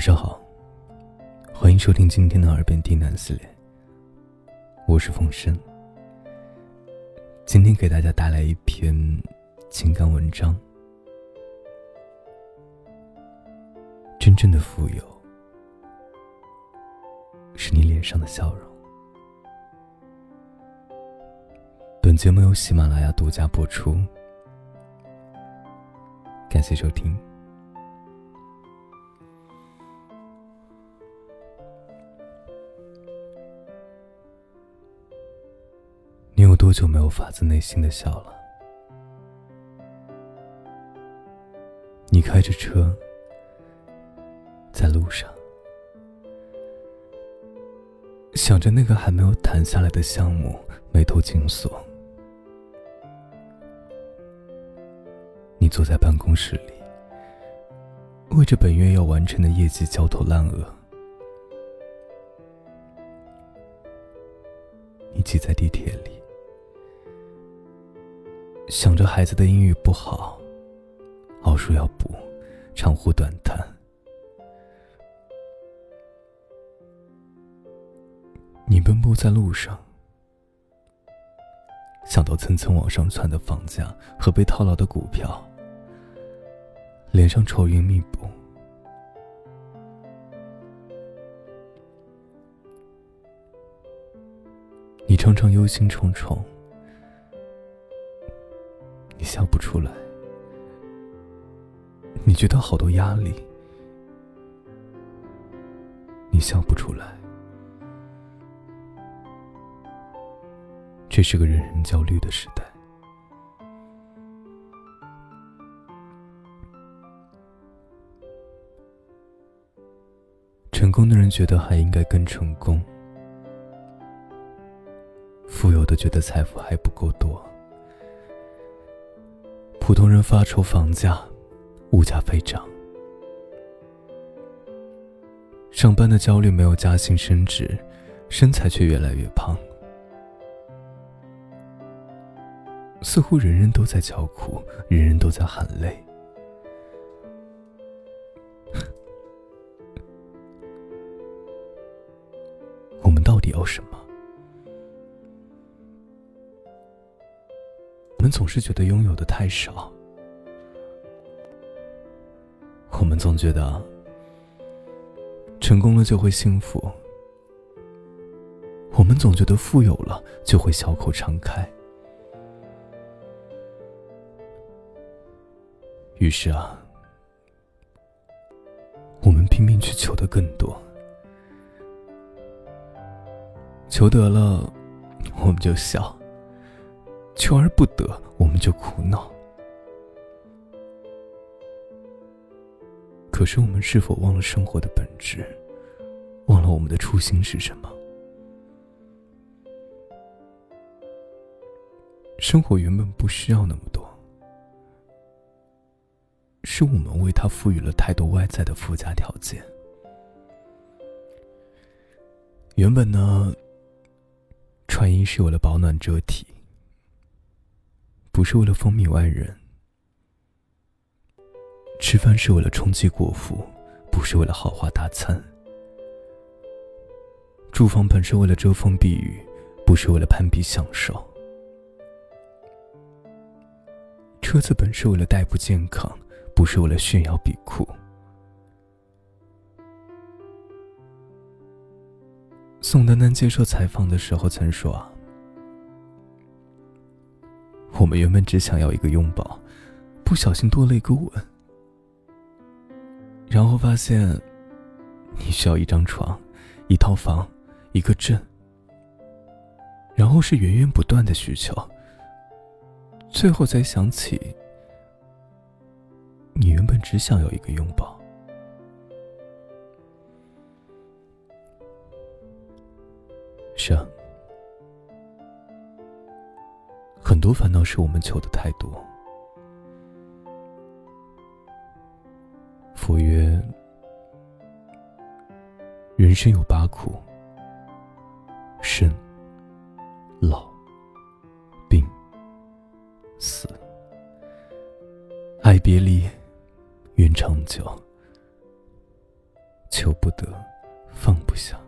晚上好，欢迎收听今天的耳边低喃系列。我是风声，今天给大家带来一篇情感文章。真正的富有，是你脸上的笑容。本节目由喜马拉雅独家播出，感谢收听。多久没有发自内心的笑了？你开着车，在路上，想着那个还没有谈下来的项目，眉头紧锁。你坐在办公室里，为着本月要完成的业绩焦头烂额。你挤在地铁里。想着孩子的英语不好，奥数要补，长呼短叹。你奔波在路上，想到层层往上窜的房价和被套牢的股票，脸上愁云密布。你常常忧心忡忡。笑不出来，你觉得好多压力，你笑不出来。这是个人人焦虑的时代，成功的人觉得还应该更成功，富有的觉得财富还不够多。普通人发愁房价、物价飞涨，上班的焦虑没有加薪升职，身材却越来越胖，似乎人人都在叫苦，人人都在喊累。我们到底要什么？总是觉得拥有的太少，我们总觉得成功了就会幸福，我们总觉得富有了就会笑口常开。于是啊，我们拼命去求的更多，求得了，我们就笑。求而不得，我们就苦恼。可是，我们是否忘了生活的本质？忘了我们的初心是什么？生活原本不需要那么多，是我们为它赋予了太多外在的附加条件。原本呢，穿衣是为了保暖遮体。不是为了风靡外人，吃饭是为了充饥果腹，不是为了豪华大餐。住房本是为了遮风避雨，不是为了攀比享受。车子本是为了代步健康，不是为了炫耀比酷。宋丹丹接受采访的时候曾说。我们原本只想要一个拥抱，不小心多了一个吻，然后发现你需要一张床、一套房、一个镇，然后是源源不断的需求，最后才想起你原本只想要一个拥抱。是啊。多烦恼是我们求的太多。佛曰：人生有八苦：生、老、病、死、爱别离、怨长久、求不得，放不下。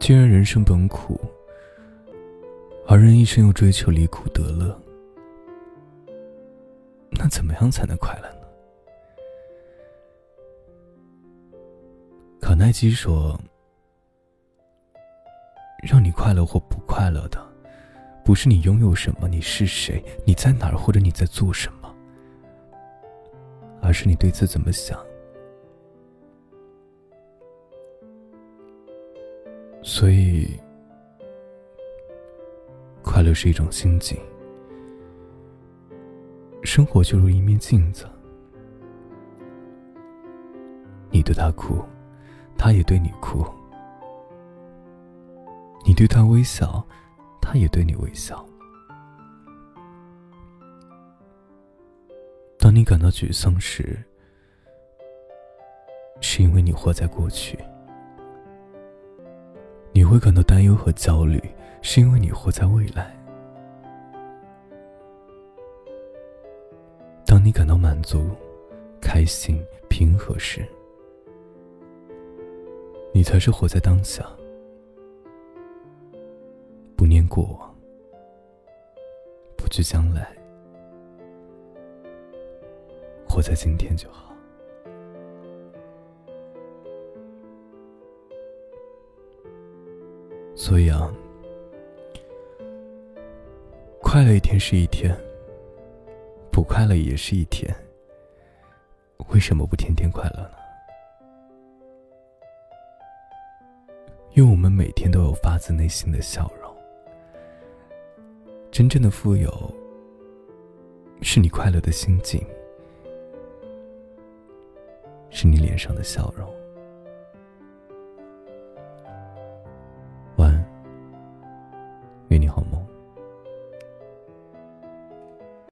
既然人生本苦，而人一生又追求离苦得乐，那怎么样才能快乐呢？卡耐基说：“让你快乐或不快乐的，不是你拥有什么，你是谁，你在哪儿，或者你在做什么，而是你对此怎么想。”所以，快乐是一种心境。生活就如一面镜子，你对他哭，他也对你哭；你对他微笑，他也对你微笑。当你感到沮丧时，是因为你活在过去。你会感到担忧和焦虑，是因为你活在未来。当你感到满足、开心、平和时，你才是活在当下，不念过往，不惧将来，活在今天就好。所以啊，快乐一天是一天，不快乐也是一天。为什么不天天快乐呢？因为我们每天都有发自内心的笑容。真正的富有，是你快乐的心境，是你脸上的笑容。